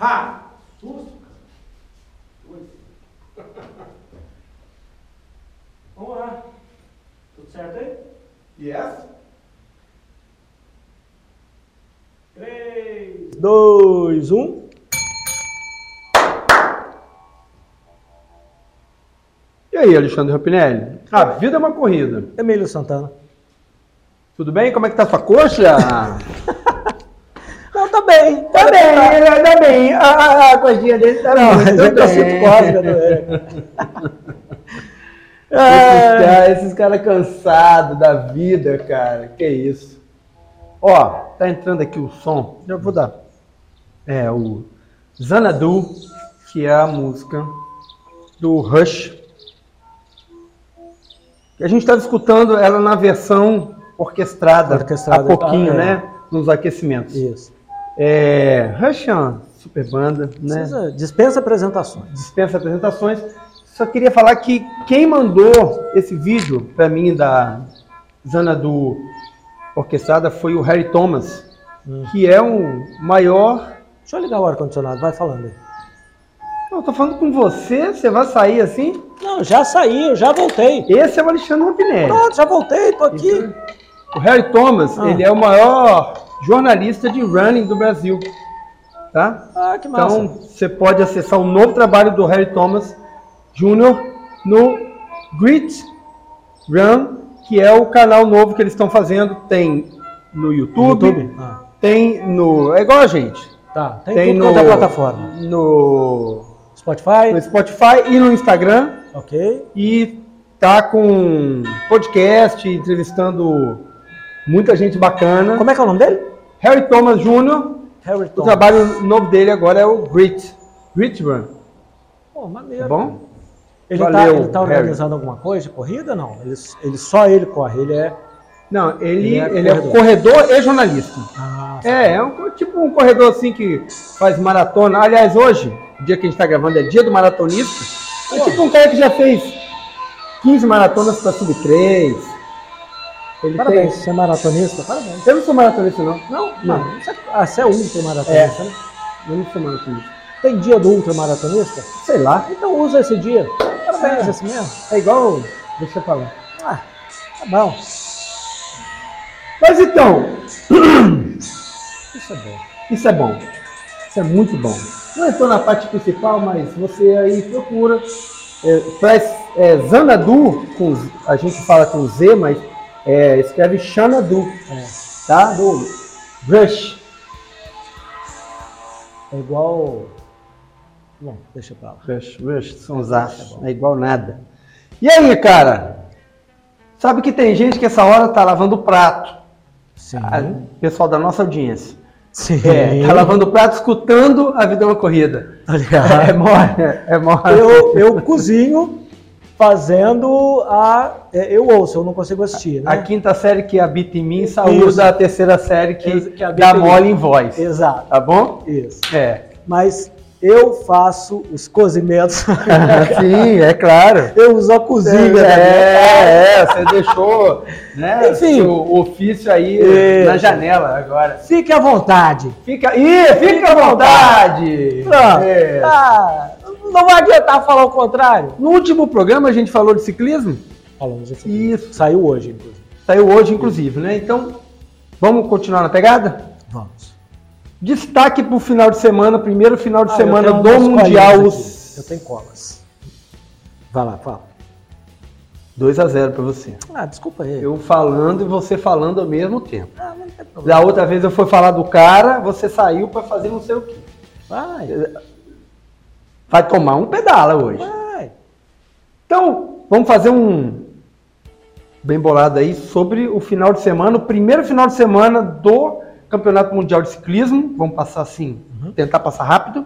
Ha! Susto, cara. Vamos lá. Tudo certo aí? Yes. 3, 2, 1. E aí, Alexandre Rapinelli? A vida é uma corrida. Emílio Santana. Tudo bem? Como é que tá sua coxa? Tá bem. Tá bem, tá bem. A, a, a coxinha dele tá Não, bem. mas eu sinto bem. cócega do. Esses É, caras esses cara cansados da vida, cara. Que isso. Ó, tá entrando aqui o som. Eu vou dar. É o Xanadu, que é a música do Rush. E a gente estava escutando ela na versão orquestrada, Orquestrada, há pouquinho, ah, é. né? Nos aquecimentos. Isso. É, Rush é super banda, né? Dispensa apresentações. dispensa apresentações. Só queria falar que quem mandou esse vídeo para mim da Xanadu orquestrada foi o Harry Thomas, Hum. que é o maior. Deixa eu ligar o ar-condicionado, vai falando aí. Eu tô falando com você, você vai sair assim? Não, já saí, eu já voltei. Esse é o Alexandre Rapinelli. Pronto, já voltei, tô aqui. O Harry Thomas, Ah. ele é o maior jornalista de running do Brasil. Tá? Ah, que massa. Então, você pode acessar o novo trabalho do Harry Thomas Jr. no Grit Run, que é o canal novo que eles estão fazendo. Tem no YouTube, YouTube? Ah, tem no. É igual a gente. tá, tem, Tem, tudo no, é plataforma. No, Spotify, no Spotify e no Instagram. ok. E tá com podcast, entrevistando muita gente bacana. Como é que é o nome dele? Harry Thomas Jr. Harry O Thomas. trabalho novo dele agora é o Grit. Grit Run. Pô, maneiro. Tá bom? Ele tá, ele tá Harry. organizando alguma coisa de corrida? Não. Ele, ele só ele corre, ele é. Não, ele, Ele é ele é corredor e jornalista. Ah, É, é um, tipo um corredor assim que faz maratona. Aliás, hoje, o dia que a gente está gravando é dia do maratonista. É tipo um cara que já fez 15 maratonas para sub 3. Ele Parabéns, tem. você é maratonista? Parabéns. Eu não sou maratonista, não. Não, não. Você, ah, você é ultramaratonista, né? Eu não sou maratonista. Tem dia do ultramaratonista? Sei lá. Então usa esse dia. Parabéns, É. esse mesmo. É igual. Deixa eu falar. Ah, tá bom. Mas então, Isso é bom. isso é bom. Isso é muito bom. Não entrou na parte principal, mas você aí procura. É, traz é, Xanadu, com, a gente fala com Z, mas é, escreve Xanadu, É, tá? Do Rush. é igual. Bom, deixa pra lá. Rush, Rush, são os aços, não é igual nada. E aí, cara? Sabe que tem gente que essa hora tá lavando o prato. Sim. A- pessoal da nossa audiência. Sim. É, tá lavando o prato, escutando a vida é uma corrida. Tá É mole, é mole. Eu, eu cozinho fazendo a. é, Eu ouço, eu não consigo assistir, né? A quinta série que habita em mim saúda a terceira série que, que dá mole em voz. Exato. Tá bom? Isso. É. Mas eu faço os cozimentos. Sim, é claro. eu uso a cozinha. né? É, é, você deixou né, Enfim. o ofício aí Isso. na janela agora. Fique à vontade. Fica, ih, fica à vontade. Pronto. É. Ah, não vai adiantar falar o contrário. No último programa a gente falou de ciclismo. Falamos assim. Isso. Saiu hoje, inclusive. Saiu hoje, inclusive, né? Então, vamos continuar na pegada? Vamos. Destaque para o final de semana, primeiro final de Ah, semana do Mundial. Eu tenho colas. Vai lá, fala. 2 a 0 para você. Ah, desculpa aí. Eu falando e você falando ao mesmo tempo. Ah, não tem problema. Da outra vez eu fui falar do cara, você saiu para fazer não sei o quê. Vai, Vai tomar um pedala hoje. vai. Então, vamos fazer um bem bolado aí sobre o final de semana, o primeiro final de semana do Campeonato Mundial de Ciclismo. Vamos passar assim, Uhum. tentar passar rápido.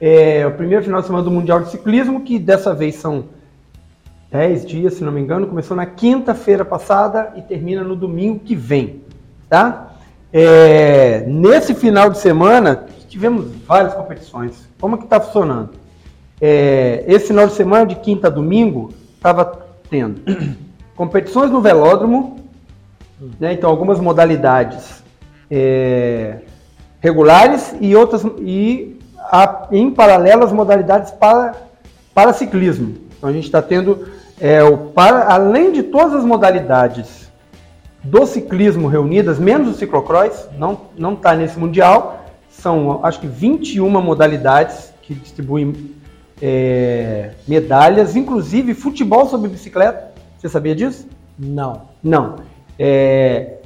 É o primeiro final de semana do Mundial de Ciclismo, que dessa vez são 10 dias, se não me engano. Começou na quinta-feira passada e termina no domingo que vem, tá? É, nesse final de semana, tivemos várias competições. Como que está funcionando? É, esse final de semana, de quinta a domingo, estava tendo competições no velódromo, né, então algumas modalidades é, regulares e outras e a, em paralelo as modalidades para, para ciclismo. Então a gente está tendo, é, o, para, além de todas as modalidades do ciclismo reunidas, menos o ciclocross, não está nesse mundial, são acho que 21 modalidades que distribuem é, medalhas, inclusive futebol sobre bicicleta. Você sabia disso? Não. Não. É,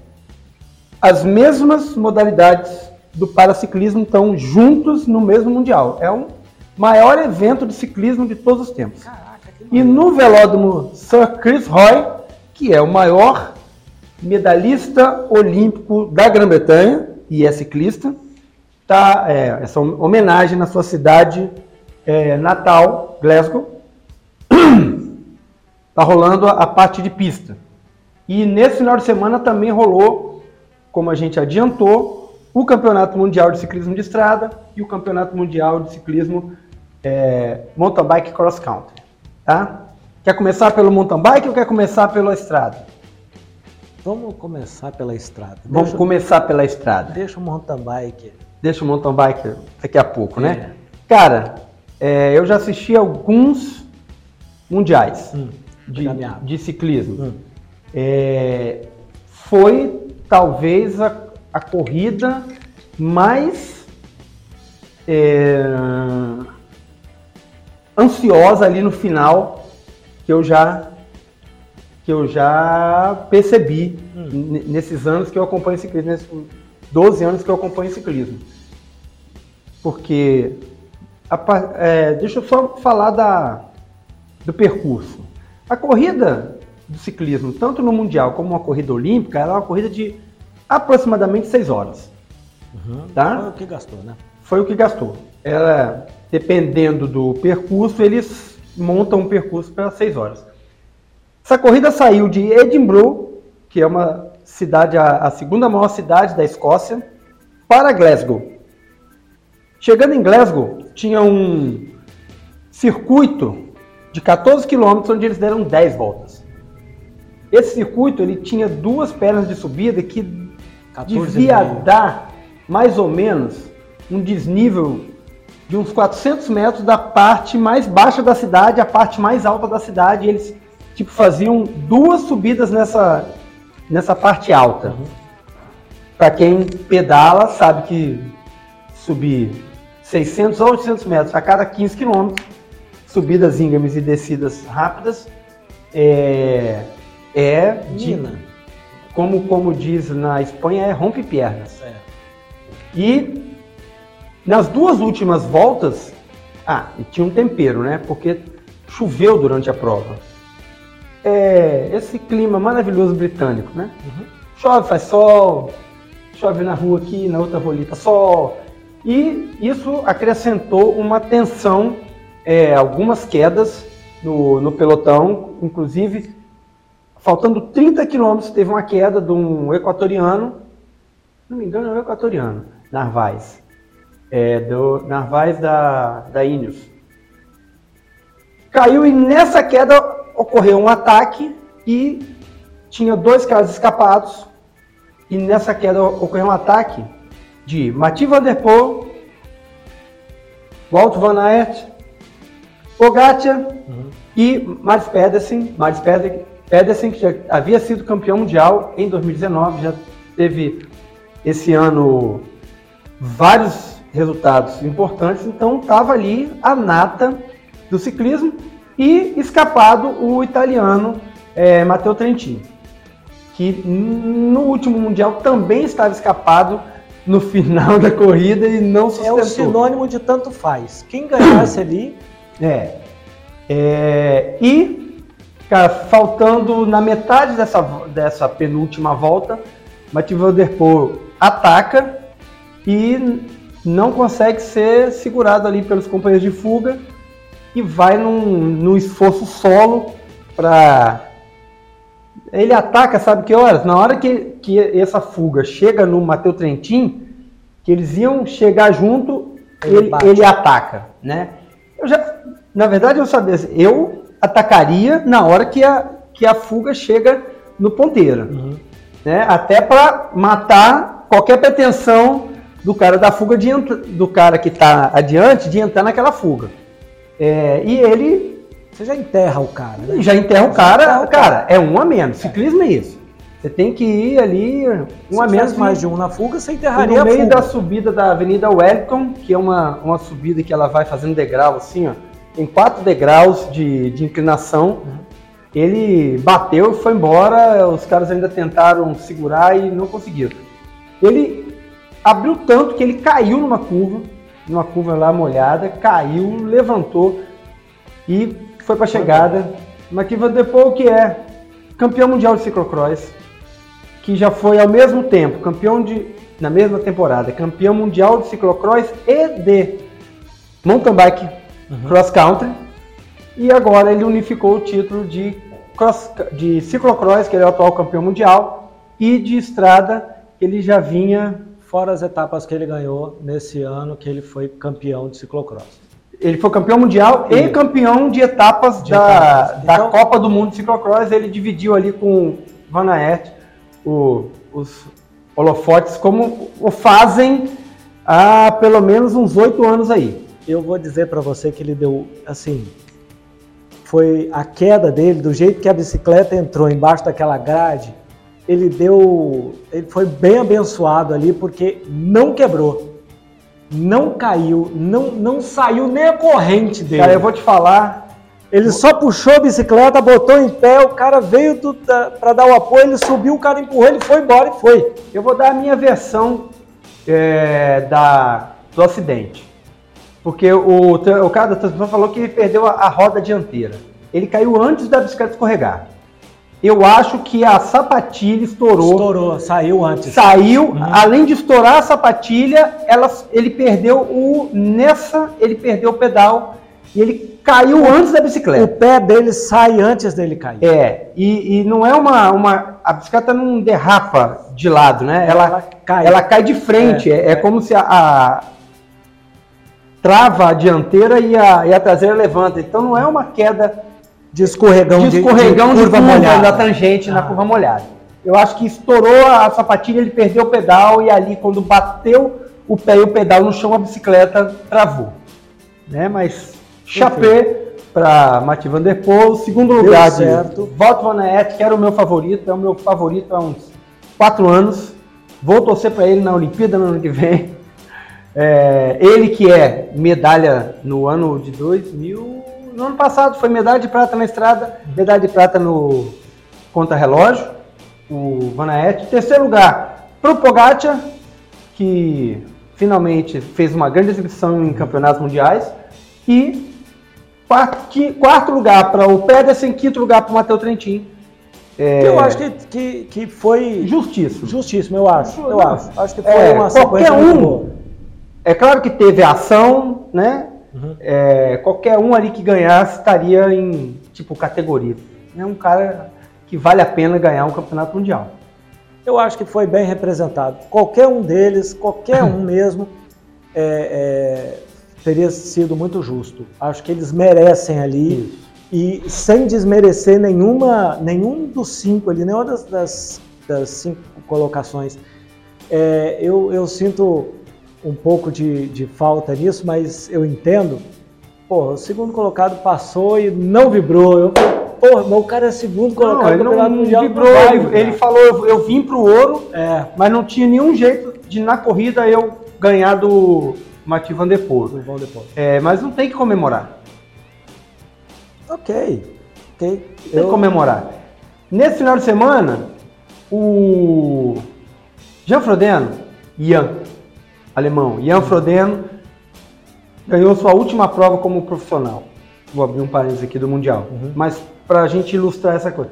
as mesmas modalidades do paraciclismo estão juntos no mesmo mundial. É o maior evento de ciclismo de todos os tempos. Caraca, e no velódromo Sir Chris Roy, que é o maior medalhista olímpico da Grã-Bretanha e é ciclista, tá é, essa homenagem na sua cidade é, natal, Glasgow. Tá rolando a, a parte de pista. E nesse final de semana também rolou, como a gente adiantou, o Campeonato Mundial de Ciclismo de Estrada e o Campeonato Mundial de Ciclismo é, Mountain Bike Cross Country. Tá? Quer começar pelo mountain bike ou quer começar pela estrada? Vamos começar pela estrada. Vamos deixa, começar pela estrada. Deixa o mountain bike. Deixa o mountain bike daqui a pouco, né? é. né? Cara, é, eu já assisti alguns mundiais hum, de, de, ciclismo. Hum. É, foi talvez a, a corrida mais é, ansiosa ali no final que eu já que eu já percebi hum. nesses anos que eu acompanho ciclismo, nesses 12 anos que eu acompanho ciclismo. Porque a, é, deixa eu só falar da, do percurso. A corrida do ciclismo, tanto no Mundial como uma corrida olímpica, ela é uma corrida de aproximadamente 6 horas. Uhum. Tá? Foi o que gastou, né? Foi o que gastou. Ela, dependendo do percurso, eles montam um percurso para 6 horas. Essa corrida saiu de Edinburgh, que é uma cidade, a, a segunda maior cidade da Escócia, para Glasgow. Chegando em Glasgow, tinha um circuito de 14 quilômetros onde eles deram 10 voltas. Esse circuito ele tinha duas pernas de subida que devia dar mais ou menos um desnível de uns 400 metros da parte mais baixa da cidade à parte mais alta da cidade. Eles tipo faziam duas subidas nessa nessa parte alta. Uhum. Para quem pedala sabe que subir 600 a 800 metros a cada 15 quilômetros, subidas íngremes e descidas rápidas, é, é de, como, como diz na Espanha, é rompe pernas. É. E nas duas últimas voltas, ah, e tinha um tempero, né? Porque choveu durante a prova. É, esse clima maravilhoso britânico, né? Uhum. Chove, faz sol, chove na rua aqui, na outra rolita, sol. E isso acrescentou uma tensão, é, algumas quedas no, no pelotão, inclusive faltando 30 quilômetros, teve uma queda de um equatoriano, não me engano, é um equatoriano, Narvaez, é, do Narvaez da, da Ineos. Caiu e nessa queda ocorreu um ataque e tinha dois caras escapados. E nessa queda ocorreu um ataque de Mati Van Der Poel, Walt Van Aert, Pogacar uhum. e Maris Pedersen. Maris Pedersen Pedersen, que já havia sido campeão mundial em 2019, já teve esse ano vários resultados importantes, então estava ali a nata do ciclismo e escapado o italiano é, Matteo Trentin, que no último mundial também estava escapado no final da corrida e não sustentou. É o sinônimo de tanto faz. Quem ganhasse ali. É. é e Cara, faltando na metade dessa, dessa penúltima volta, Mathieu Van Der Poel ataca e não consegue ser segurado ali pelos companheiros de fuga e vai num, num esforço solo para ele ataca, sabe que horas? Na hora que, que essa fuga chega no Mateu Trentin, que eles iam chegar junto, ele, ele, ele ataca, né? Eu já, na verdade, eu sabia, eu atacaria na hora que a, que a fuga chega no ponteiro. Uhum. Né? Até para matar qualquer pretensão do cara da fuga de do cara que está adiante de entrar naquela fuga. É, e ele você já enterra o cara, né? Já enterra o cara, enterra o cara, é um a menos. Ciclismo é isso. Você tem que ir ali um a menos. mais de um na fuga, você enterraria No meio da subida da Avenida Wellington, que é uma, uma subida que ela vai fazendo degrau assim, ó. Tem quatro degraus de, de inclinação. Uhum. Ele bateu e foi embora. Os caras ainda tentaram segurar e não conseguiram. Ele abriu tanto que ele caiu numa curva, numa curva lá molhada, caiu, levantou e foi para a chegada. Mathieu Van Der Poel, que é campeão mundial de ciclocross, que já foi ao mesmo tempo campeão de na mesma temporada, campeão mundial de ciclocross e de mountain bike uhum. cross country. E agora ele unificou o título de cross, de ciclocross, que ele é o atual campeão mundial, e de estrada, ele já vinha fora as etapas que ele ganhou nesse ano que ele foi campeão de ciclocross. Ele foi campeão mundial e campeão de etapas de da, etapas. da então, Copa do Mundo de Ciclocross. Ele dividiu ali com Van Aert o, os holofotes, como o fazem há pelo menos uns oito anos aí. Eu vou dizer para você que ele deu, assim, foi a queda dele, do jeito que a bicicleta entrou embaixo daquela grade, ele deu, ele foi bem abençoado ali porque não quebrou não caiu, não, não saiu nem a corrente dele. Cara, eu vou te falar. Ele só puxou a bicicleta, botou em pé, o cara veio para dar o apoio, ele subiu, o cara empurrou, ele foi embora e foi. Eu vou dar a minha versão é, da, do acidente. Porque o, o cara da transmissão falou que ele perdeu a, a roda dianteira. Ele caiu antes da bicicleta escorregar. Eu acho que a sapatilha estourou. Estourou, saiu antes. Saiu, uhum. além de estourar a sapatilha, ela, ele perdeu o. Nessa, ele perdeu o pedal e ele caiu antes da bicicleta. O pé dele sai antes dele cair. É, e, e não é uma, uma. A bicicleta não derrapa de lado, né? Ela, ela cai. Ela cai de frente. É, é, é como se a, a, trava a dianteira e a, e a traseira levanta. Então não é uma queda de escorregão de, escorregão de, de curva, molhada. da tangente ah. na curva molhada. Eu acho que estourou a sapatilha, ele perdeu o pedal e ali quando bateu o pé e o pedal no chão, a bicicleta travou. Né? Mas chapé para Mati Van Der Poel, segundo Deu lugar certo. de Walt Van Aert, que era o meu favorito, é o meu favorito há uns quatro anos. Vou torcer para ele na Olimpíada no ano que vem. É, ele que é medalha no ano de 2000, no ano passado foi medalha de prata na estrada, medalha de prata no contra-relógio, o Van Aert. Terceiro lugar para o Pogacar, que finalmente fez uma grande exibição em campeonatos mundiais. E quarto lugar para o Pedersen, quinto lugar para o Matheus Trentin. É... Eu acho que, que, que foi justíssimo. Justíssimo, eu acho. Eu acho. Acho que foi é, uma qualquer um. É claro que teve ação, né? Uhum. É, qualquer um ali que ganhasse estaria em tipo categoria. É um cara que vale a pena ganhar um campeonato mundial. Eu acho que foi bem representado. Qualquer um deles, qualquer um mesmo, é, é, teria sido muito justo. Acho que eles merecem ali. Isso. E sem desmerecer nenhuma, nenhum dos cinco ali, nenhuma das, das, das cinco colocações. É, eu, eu sinto um pouco de, de falta nisso, mas eu entendo. Pô, o segundo colocado passou e não vibrou. Eu pô, mas o cara é segundo colocado não, ele não, mundial. Vibrou, ele, ele, falou, eu, eu vim pro ouro, é. mas não tinha nenhum jeito de na corrida eu ganhar do Mati Van Der Poel. É, mas não tem que comemorar. Ok, ok. Tem eu... que comemorar. Nesse final de semana, o Jean Frodeno, Ian, alemão, Jan Frodeno, ganhou sua última prova como profissional. Vou abrir um parênteses aqui do Mundial. Uhum. Mas para a gente ilustrar essa coisa.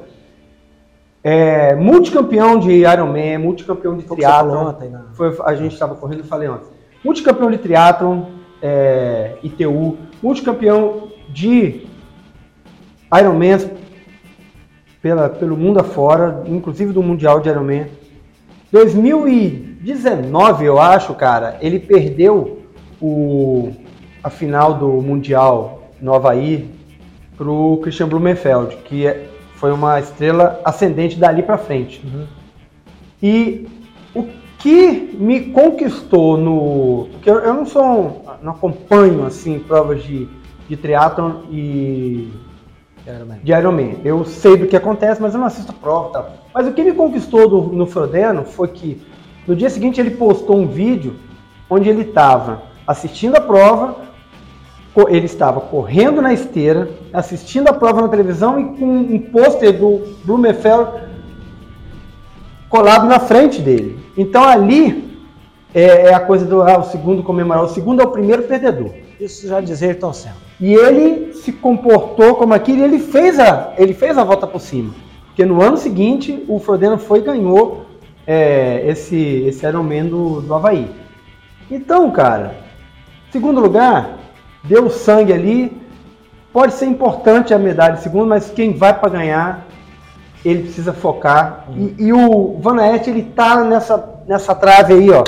É, multicampeão de Ironman, multicampeão de triatlon. Né? Foi, a gente estava correndo e falei ontem. Multicampeão de triatlon, é, ITU, multicampeão de Ironman pela, pelo mundo afora, inclusive do Mundial de Ironman. 2019, eu acho, cara, ele perdeu o, a final do Mundial no Havaí pro Christian Blumenfeld, que é, foi uma estrela ascendente dali para frente. Uhum. E o que me conquistou no. Porque eu, eu não sou. Não acompanho assim provas de, de triatlon e. Ironman. De Ironman. Eu sei do que acontece, mas eu não assisto a prova tal. Mas o que me conquistou do, no Frodeno foi que no dia seguinte ele postou um vídeo onde ele estava assistindo a prova, ele estava correndo na esteira, assistindo a prova na televisão e com um pôster do Blumenfeld colado na frente dele. Então ali é, é a coisa do ah, o segundo comemorar, o segundo é o primeiro perdedor. Isso já dizia Ayrton Senna. E ele se comportou como aquilo e ele fez a, ele fez a volta por cima. Porque no ano seguinte o Frodeno foi e ganhou é, esse, esse Ironman do, do Havaí. Então, cara, segundo lugar, deu sangue ali. Pode ser importante a medalha de segundo, mas quem vai para ganhar, ele precisa focar. Uhum. E, e, o Van Aert, ele tá nessa, nessa trave aí, ó.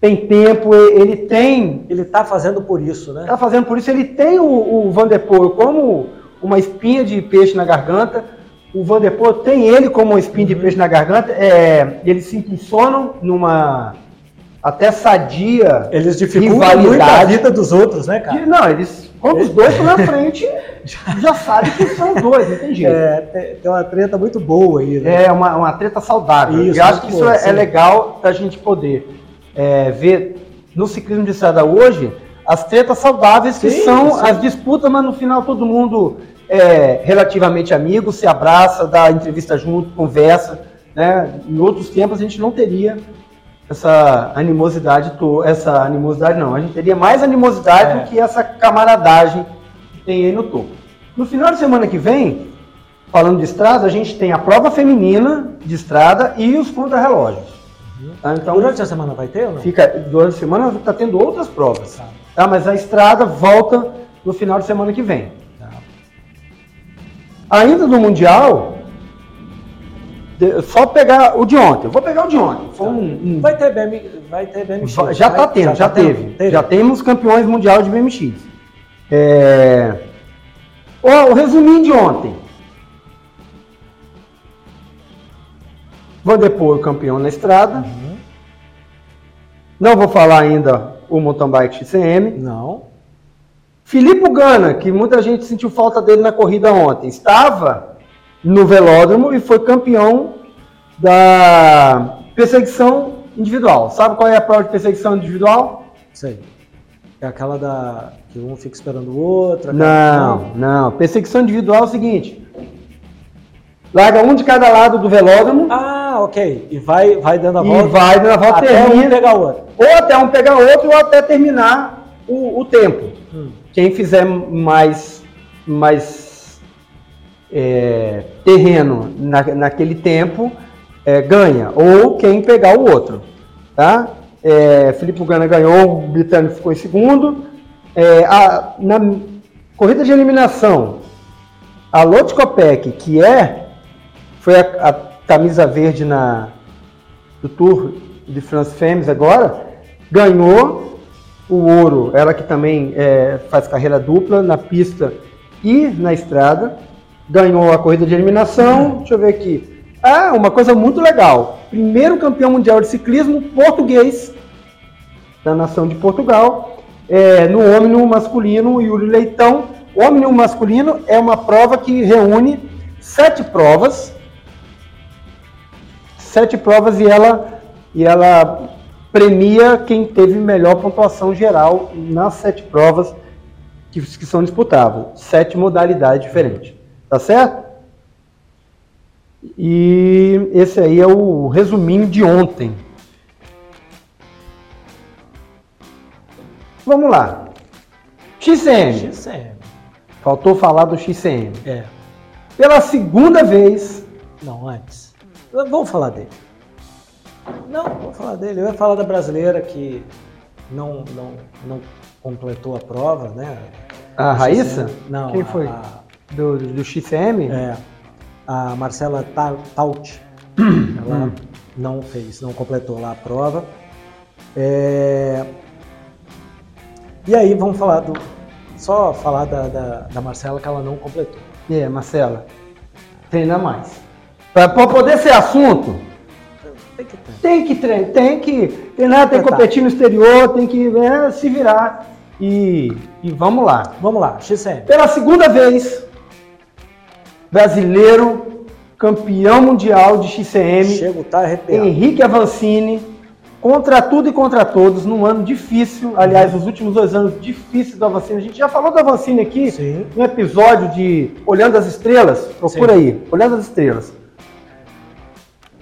Tem tempo, ele tem. Ele tá fazendo por isso, né? Tá fazendo por isso. Ele tem o, o Van der Poel como uma espinha de peixe na garganta. O Van der Poel tem ele como uma espinha uhum. de peixe na garganta. É, eles se impulsionam numa até sadia Eles dificultam muito a vida dos outros, né, cara? Não, eles, quando os dois estão na frente, já sabe que são dois, não tem jeito. É, tem uma treta muito boa aí, né? É, uma, uma treta saudável. Isso, eu acho que isso boa, é, é, legal da gente poder é, ver no ciclismo de estrada hoje as tretas saudáveis que sim, são sim. as disputas, mas no final todo mundo é relativamente amigo, se abraça, dá entrevista junto, conversa. Né? Em outros tempos a gente não teria essa animosidade, essa animosidade não, a gente teria mais animosidade é. do que essa camaradagem que tem aí no topo. No final de semana que vem, falando de estrada, a gente tem a prova feminina de estrada e os contrarrelógios. Uhum. Tá? Então, durante a semana vai ter ou não? Fica, durante a semana está tendo outras provas. Tá. tá. Mas a estrada volta no final de semana que vem. Ainda no Mundial, só pegar o de ontem. vou pegar o de ontem. Foi um, um... Vai ter BM, vai ter BMX. Já está tendo, já, já tá teve. teve. Já temos campeões mundial de BMX. É... Oh, o resuminho de ontem. Vou depor o campeão na estrada. Uhum. Não vou falar ainda o mountain bike XCM. Não. Filipe Gana, que muita gente sentiu falta dele na corrida ontem, estava no velódromo e foi campeão da perseguição individual. Sabe qual é a prova de perseguição individual? Sei. É aquela da que um fica esperando o outro. Não, não. Perseguição individual é o seguinte: larga um de cada lado do velódromo. Ah, ok. E vai, vai dando a volta. E vai dando a volta até termina, um pegar o outro. Ou até um pegar o outro, ou até terminar o, o tempo. Hum. Quem fizer mais, mais é, terreno na, naquele tempo é, ganha, ou quem pegar o outro. Tá? É, Felipe Gana ganhou, o Britânico ficou em segundo. É, a, na corrida de eliminação, a Lotte Copec, que é, foi a, a, camisa verde na, do Tour de France Femmes agora, ganhou o ouro, ela que também é, faz carreira dupla na pista e na estrada ganhou a corrida de eliminação. Deixa eu ver aqui. Ah, uma coisa muito legal. Primeiro campeão mundial de ciclismo português da nação de Portugal. É, no ômnibus masculino, Yuri Leitão. O ômnibus masculino é uma prova que reúne sete provas. Sete provas e ela, e ela premia quem teve melhor pontuação geral nas sete provas que, que são disputáveis. Sete modalidades diferentes. Tá certo? E esse aí é o resuminho de ontem. Vamos lá. XCM. XCM. Faltou falar do XCM. É. Pela segunda vez. Não, antes. Vamos falar dele. Não, vamos falar dele. Eu ia falar da brasileira que não, não, não completou a prova, né? A Raíssa? Não. Quem foi? A, do, do XCM? É. A Marcela Taut, ela hum. não fez, não completou lá a prova. É... E aí vamos falar do. Só falar da, da, da Marcela que ela não completou. É, Marcela, treina mais. Para poder ser assunto, Tem que treinar. Tem que treinar, tem que treinar, tem que competir no exterior, tem que né, se virar. E, e vamos lá. Vamos lá, XCM. Pela segunda vez, brasileiro, campeão mundial de XCM. Chego, tá arrepiado. Henrique Avancini, contra tudo e contra todos, num ano difícil. Aliás, os últimos dois anos difíceis do Avancini. A gente já falou do Avancini aqui Sim. no episódio de Olhando as Estrelas. Procura Sim. aí, Olhando as Estrelas.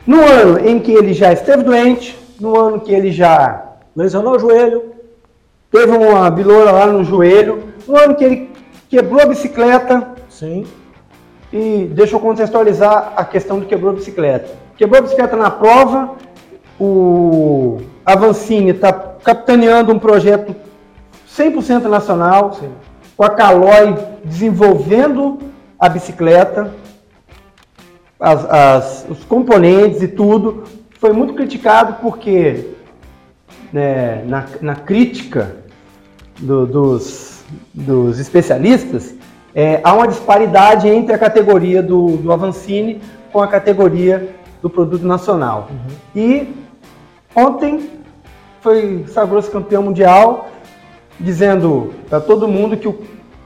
No ano em que ele já esteve doente, no ano que ele já lesionou o joelho, teve uma biloura lá no joelho, no ano que ele quebrou a bicicleta. Sim. E deixa eu contextualizar a questão do quebrou a bicicleta. Quebrou a bicicleta na prova, o Avancini está capitaneando um projeto 100% nacional, Sim. com a Caloi desenvolvendo a bicicleta, as, as, os componentes e tudo, foi muito criticado porque né, na, na, crítica do, dos, dos, especialistas é, há uma disparidade entre a categoria do, do Avancini com a categoria do produto nacional. Uhum. E ontem foi sagrou-se campeão mundial, dizendo para todo mundo que o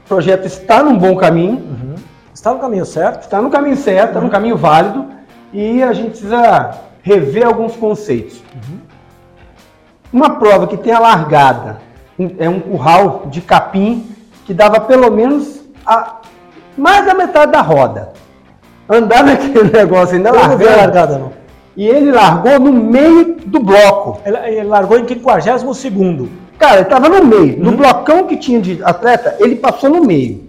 projeto está num bom caminho. Uhum Está no caminho certo? Está no caminho certo, está no caminho válido e a gente precisa rever alguns conceitos. Uhum. Uma prova que tem a largada, é um curral de capim que dava pelo menos a, mais da metade da roda. Andar naquele negócio ainda largado. Não largada, não. E ele largou no meio do bloco. Ele, ele largou em 52 segundo. Cara, ele estava no meio. Uhum. No blocão que tinha de atleta, ele passou no meio.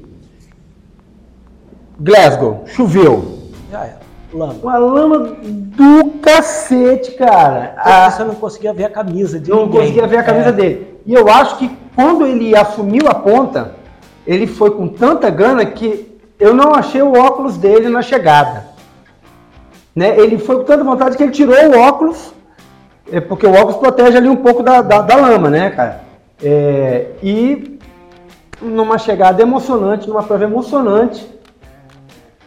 Glasgow, choveu. Já era. Lama. Uma lama do cacete, cara. A... Você não conseguia ver a camisa de Não ninguém. conseguia ver a camisa é. dele. E eu acho que quando ele assumiu a ponta, ele foi com tanta gana que eu não achei o óculos dele na chegada. Né? Ele foi com tanta vontade que ele tirou o óculos, é, porque o óculos protege ali um pouco da, da, da lama, né, cara? É, e numa chegada emocionante, numa prova emocionante,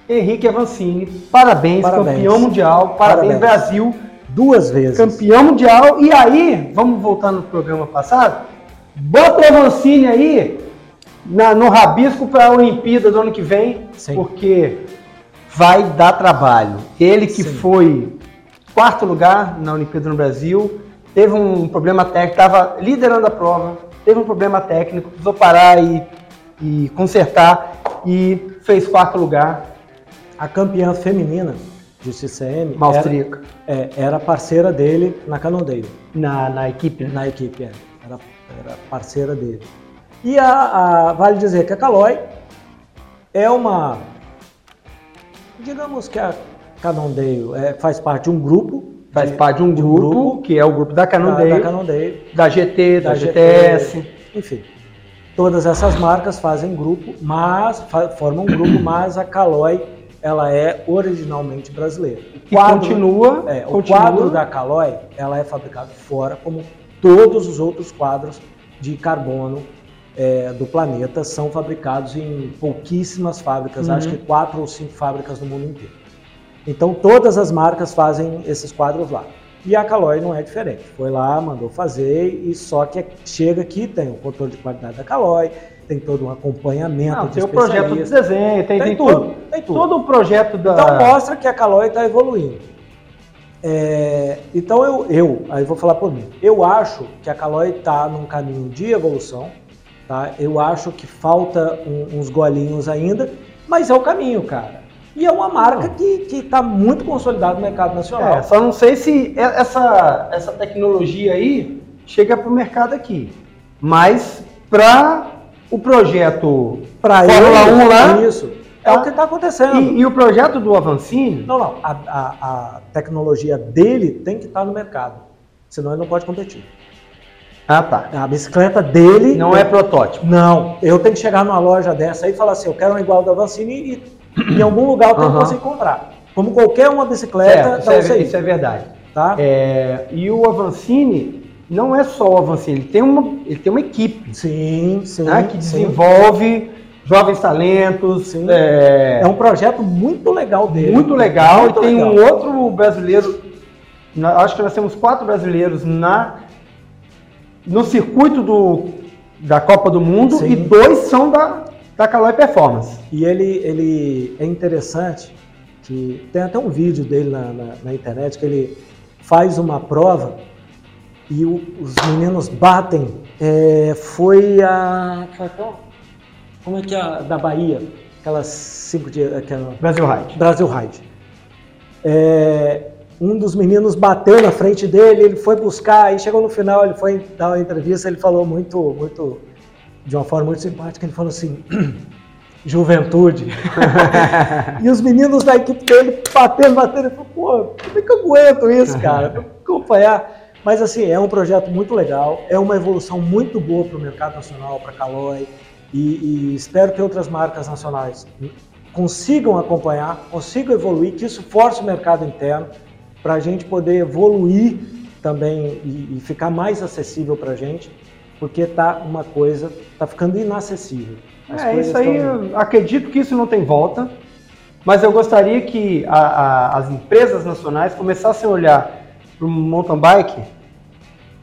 Henrique Avancini, parabéns, parabéns. campeão mundial, parabéns, parabéns, Brasil. Duas vezes. Campeão mundial. E aí, vamos voltar no programa passado, bota o Avancini aí na, no rabisco para a Olimpíada do ano que vem, Sim. porque vai dar trabalho. Ele que Sim. foi quarto lugar na Olimpíada no Brasil, teve um problema técnico, estava liderando a prova, teve um problema técnico, precisou parar e, e consertar e fez quarto lugar a campeã feminina de CCM era, é, era parceira dele na Canondeiro. Na, na equipe? Né? Na equipe, é. Era, era parceira dele. E a, a, vale dizer que a Caloi é uma. Digamos que a Canondeiro é, faz parte de um grupo. Faz de, parte de um, de grupo, grupo, que é o grupo da Canondeiro, da, da, da GT, da, da GTS. GT, enfim. Todas essas marcas fazem grupo, mas formam um grupo, mas a Caloi ela é originalmente brasileira. O quadro, continua, é, continua. O quadro da Caloi, ela é fabricado fora, como todos os outros quadros de carbono é, do planeta são fabricados em pouquíssimas fábricas, uhum. acho que quatro ou cinco fábricas no mundo inteiro. Então todas as marcas fazem esses quadros lá. E a Caloi não é diferente. Foi lá, mandou fazer e só que chega aqui tem o controle de qualidade da Caloi, tem todo um acompanhamento. Não, tem o projeto de desenho, tem, tem, tem tudo, tem tudo. Todo o projeto da. Então mostra que a Caloi está evoluindo. É, então eu, eu, aí vou falar por mim. Eu acho que a Caloi está num caminho de evolução. Tá? Eu acho que falta um, uns golinhos ainda, mas é o caminho, cara. E é uma marca que está muito consolidada no mercado nacional. É, só não sei se essa, essa tecnologia aí chega para o mercado aqui. Mas para o projeto para Fórmula 1 lá. Isso. É o que está acontecendo. E, e, o projeto do Avancini? Não, não. A, a, a tecnologia dele tem que estar tá no mercado. Senão ele não pode competir. Ah, tá. A bicicleta dele. Não é protótipo. Não. Eu tenho que chegar numa loja dessa e falar assim: eu quero um igual do Avancini e em algum lugar eu tenho uhum. que conseguir comprar. Como qualquer uma bicicleta. Certo, isso, é, isso é verdade. Tá? É, e o Avancini, não é só o Avancini, ele tem uma, ele tem uma equipe. Sim, sim. Né, que desenvolve jovens talentos. Sim. É... é um projeto muito legal dele. Muito legal. Muito e tem legal. um outro brasileiro acho que nós temos quatro brasileiros na no circuito do, da Copa do Mundo Sim. e dois são da, da Caloi Performance. E ele, ele é interessante que tem até um vídeo dele na, na, na internet que ele faz uma prova e o, os meninos batem. É, foi a. Como é que é a da Bahia? Aquelas cinco dias. Aquela... Brasil Ride. Brasil Ride. É, um dos meninos bateu na frente dele, ele foi buscar, aí chegou no final, ele foi dar uma entrevista, ele falou muito, muito, de uma forma muito simpática, ele falou assim, juventude. e os meninos da equipe dele batendo, batendo, ele falou, pô, como é que eu aguento isso, cara? Pra acompanhar. Mas assim, é um projeto muito legal, é uma evolução muito boa para o mercado nacional, para a Caloi, e, e espero que outras marcas nacionais consigam acompanhar, consigam evoluir, que isso force o mercado interno, para a gente poder evoluir também e, e ficar mais acessível para a gente, porque tá uma coisa, tá ficando inacessível. As é, isso aí, tão... acredito que isso não tem volta, mas eu gostaria que a, a, as empresas nacionais começassem a olhar para o mountain bike.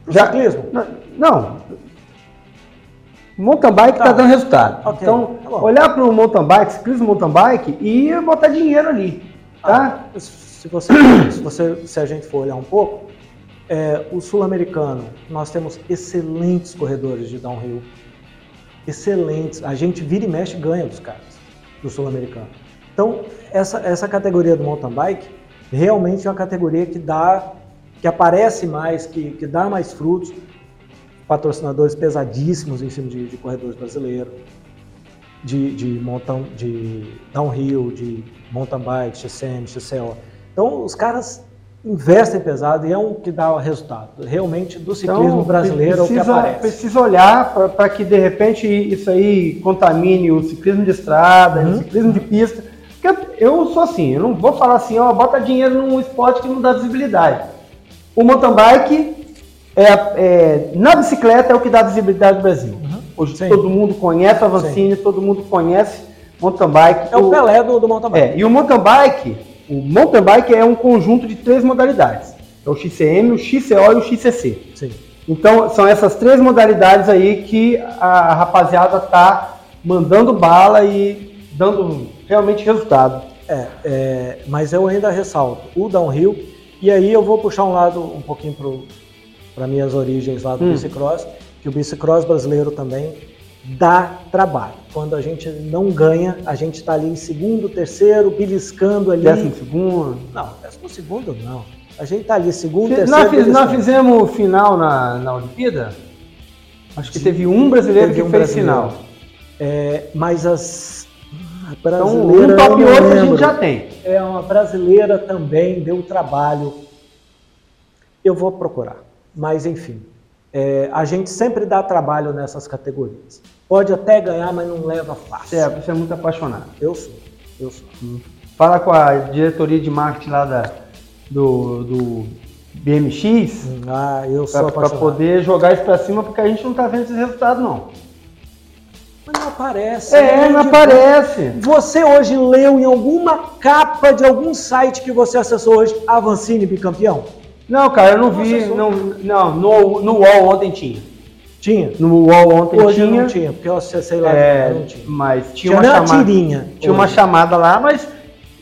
Pro já, ciclismo? Não. Mountain bike está tá dando resultado. Okay, então, tá olhar para o mountain bike, ciclismo mountain bike e botar dinheiro ali. Tá? Ah, se, você, se, você, se a gente for olhar um pouco, é, o sul-americano, nós temos excelentes corredores de downhill. Excelentes. A gente vira e mexe e ganha dos caras, do sul-americano. Então, essa, essa categoria do mountain bike realmente é uma categoria que dá que aparece mais, que, que dá mais frutos, patrocinadores pesadíssimos em cima de, de corredores brasileiros, de, de, mountain, de downhill, de mountain bike, XCM, XCO. Então, os caras investem pesado e é um que dá resultado. Realmente, do ciclismo então, brasileiro precisa, é o que aparece. Precisa olhar para que, de repente, isso aí contamine o ciclismo de estrada, uhum. o ciclismo de pista. Porque eu sou assim, eu não vou falar assim, ó, bota dinheiro num esporte que não dá visibilidade. O mountain bike, é, é, na bicicleta, é o que dá visibilidade no Brasil. Uhum. Hoje Sim. todo mundo conhece a Vancini, Sim. todo mundo conhece mountain bike. É o, o Pelé do, do mountain bike. É, e o mountain bike, o mountain bike é um conjunto de três modalidades. É o XCM, o XCO e o XCC. Sim. Então, são essas três modalidades aí que a rapaziada tá mandando bala e dando realmente resultado. É, é mas eu ainda ressalto, o downhill e aí eu vou puxar um lado um pouquinho para minhas origens lá do hum. bicicross, que o bicicross brasileiro também dá trabalho. Quando a gente não ganha, a gente está ali em segundo, terceiro, beliscando ali. Décimo segundo? Não, décimo segundo não. A gente está ali segundo, Fiz, terceiro. Nós, nós fizemos final na, na Olimpíada? Acho que teve um brasileiro teve que um fez brasileiro. final. É, mas as. Então, um top 8 a gente já tem. É uma brasileira também, deu trabalho. Eu vou procurar. Mas, enfim, é, a gente sempre dá trabalho nessas categorias. Pode até ganhar, mas não leva fácil. É, você é muito apaixonado. Eu sou. Eu sou. Hum. Fala com a diretoria de marketing lá da, do, do BMX. Hum, ah, eu sou Para poder jogar isso para cima, porque a gente não está vendo esses resultados, não. Aparece. É, não aparece. Você hoje leu em alguma capa de algum site que você acessou hoje Avancini bicampeão? Não, cara, eu não, não vi. Não, não, no, no UOL ontem tinha. Tinha? No UOL ontem hoje tinha. não tinha, porque eu acessei lá é, não tinha. Mas tinha, tinha uma chamada. Tirinha tinha hoje. uma chamada lá, mas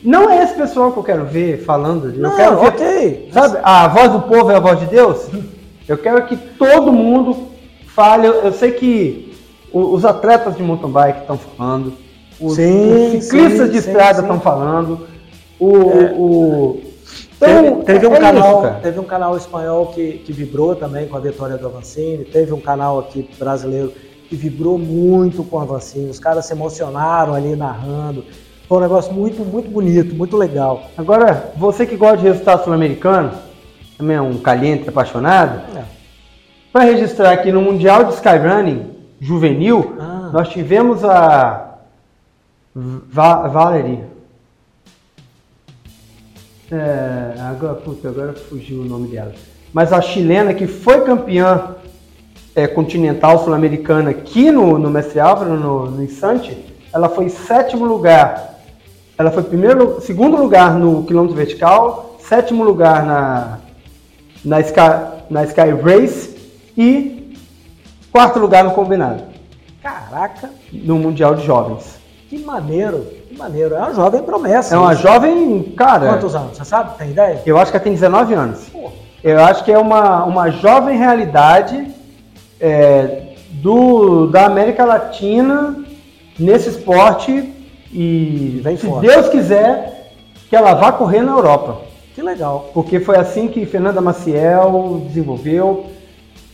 não é esse pessoal que eu quero ver falando. Não, eu quero ver, ok. Sabe, a voz do povo é a voz de Deus? Eu quero que todo mundo fale. Eu sei que os atletas de mountain bike estão falando, os, sim, os ciclistas sim, de estrada estão falando, o, é. o então, teve, teve um é canal, isso, teve um canal espanhol que, que vibrou também com a vitória do Avancini, teve um canal aqui brasileiro que vibrou muito com o Avancini, os caras se emocionaram ali narrando. Foi um negócio muito, muito bonito, muito legal. Agora, você que gosta de resultado sul-americano, também é um caliente apaixonado, é. para registrar aqui no Mundial de Skyrunning, juvenil, ah. nós tivemos a Va Valerie. É, agora, puta, agora fugiu o nome dela. Mas a chilena que foi campeã é, continental sul-americana aqui no, no Mestre Álvaro, no, no Insante, ela foi sétimo lugar. Ela foi primeiro, segundo lugar no quilômetro vertical, sétimo lugar na, na Sky, na Sky Race e quarto lugar no combinado. Caraca, no Mundial de Jovens. Que maneiro, que maneiro. É uma jovem promessa. É uma isso. jovem, cara. Quantos anos? Você sabe? Tem ideia? Eu acho que ela tem 19 anos. Pô, Eu acho que é uma, uma jovem realidade é, do, da América Latina nesse esporte e Vem se forte. Deus quiser que ela vá correr na Europa. que legal. Porque foi assim que Fernanda Maciel desenvolveu,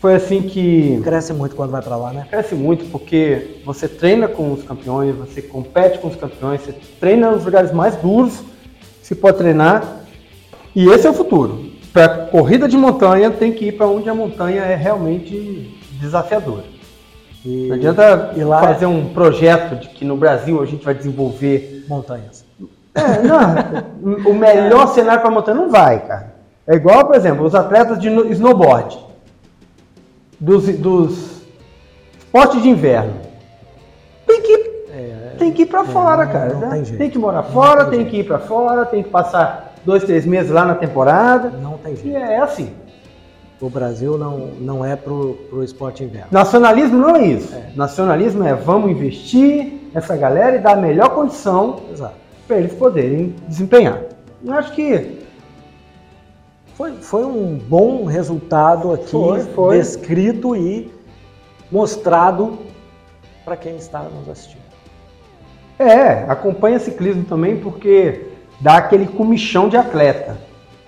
foi assim que Cresce muito quando vai pra lá, né? cresce muito, porque você treina com os campeões, você compete com os campeões, você treina nos lugares mais duros que se pode treinar. E esse é o futuro. Para corrida de montanha, tem que ir para onde a montanha é realmente desafiadora. E, Não adianta e lá fazer um projeto de que no Brasil a gente vai desenvolver. montanhas. É, não, o melhor cenário para montanha não vai, cara. É igual, por exemplo, os atletas de no- snowboard, dos, dos esportes de inverno. Tem que ir É, tem que ir pra fora, não, cara. não né? tem jeito. que morar Não fora, tem tem, que ir pra fora, tem que passar dois, três meses lá na temporada. não tem E jeito. é assim. O Brasil não, não é pro, pro esporte inverno. Nacionalismo não é isso. Nacionalismo é vamos investir nessa galera e dar a melhor condição para eles poderem desempenhar. Eu acho que Foi, foi um bom resultado aqui, Foi, foi. descrito e mostrado para quem está nos assistindo. é, acompanha ciclismo também porque dá aquele comichão de atleta.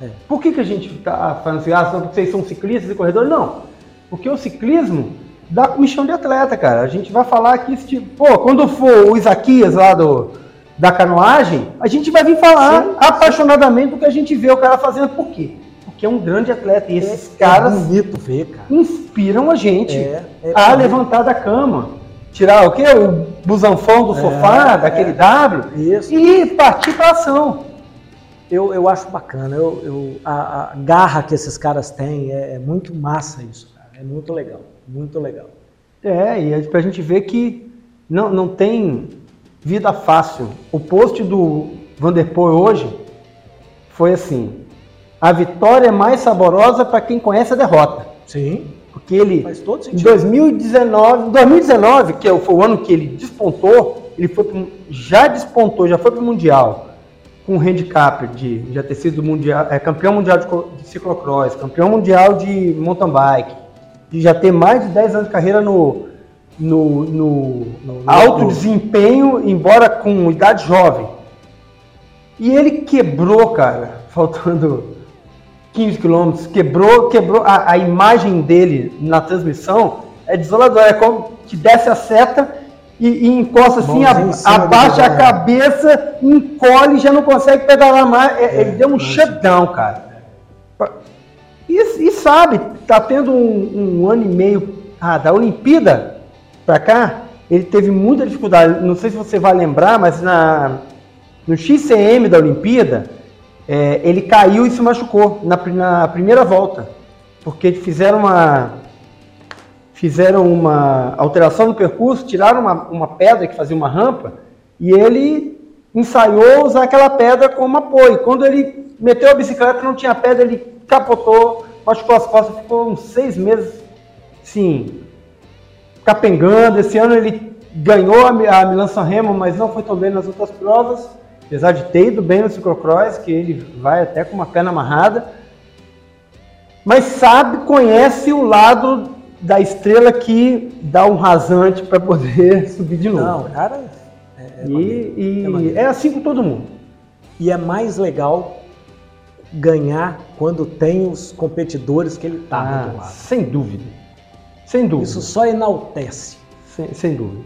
É. Por que, que a gente está falando assim, ah, vocês são ciclistas e corredores? Não. Porque o ciclismo dá comichão de atleta, cara. A gente vai falar aqui, tipo, pô, quando for o Isaquias lá do, da canoagem, a gente vai vir falar Sim, apaixonadamente do que a gente vê o cara fazendo. Por quê? Porque é um grande atleta. E esses é, caras É bonito ver, cara. inspiram a gente É, é a bonito. levantar da cama. Tirar o quê? O busanfão do É, sofá, daquele é. W, Isso. e partir pra ação. Eu, eu acho bacana. Eu, eu- a, a garra que esses caras têm é, é muito massa isso, cara. É muito legal. Muito legal. É, e é pra gente ver que não, não tem vida fácil. O post do Vanderpool hoje foi assim: a vitória é mais saborosa para quem conhece a derrota. Sim, Porque ele, faz todo em sentido. 2019, 2019, que é foi o ano que ele despontou, ele foi pro- já despontou, já foi para o Mundial, com um handicap de já ter sido mundial, é, campeão mundial de, de ciclocross, campeão mundial de mountain bike, de já ter mais de 10 anos de carreira no, no, no No- no- alto no- desempenho, embora com idade jovem. E ele quebrou, cara, faltando 15 quilômetros, quebrou, quebrou a, a imagem dele na transmissão é desoladora, é como que desce a seta e, e encosta assim, a- abaixa a é. cabeça, encolhe e já não consegue pedalar mais. É, ele deu um shutdown, cara. E, e sabe, tá tendo um, um ano e meio ah, da Olimpíada pra cá, ele teve muita dificuldade. Não sei se você vai lembrar, mas na, no XCM da Olimpíada, é, ele caiu e se machucou na, na primeira volta. Porque fizeram uma. Fizeram uma alteração no percurso, tiraram uma, uma pedra que fazia uma rampa, e ele ensaiou usar aquela pedra como apoio. Quando ele meteu a bicicleta, não tinha pedra, ele capotou, machucou as costas, ficou uns seis meses, sim, capengando. Esse ano ele ganhou a Milan San Remo, mas não foi tão bem nas outras provas, apesar de ter ido bem no ciclocross, que ele vai até com uma perna amarrada. Mas sabe, conhece o lado da estrela que dá um rasante para poder subir de novo. Não, cara. É, é e maneiro, e é é assim com todo mundo. E é mais legal ganhar quando tem os competidores que ele tá do Ah, outro lado. sem dúvida. Sem dúvida. Isso só enaltece. Sem, sem dúvida.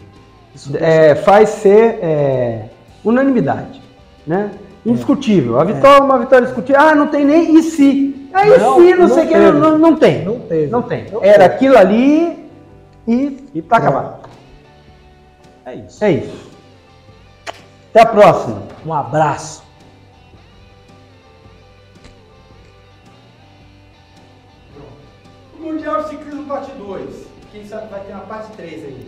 É, faz ser é, unanimidade, né? Indiscutível. A vitória é uma vitória discutível. Ah, não tem nem e se. É e Não, se, não, não sei o que. Não, não tem. Não teve. Não tem. Não Era teve. aquilo ali e, E tá acabado. É isso. É isso. Até a próxima. Um abraço. Mundial de Ciclismo Parte 2. Quem sabe vai ter uma parte 3 aí.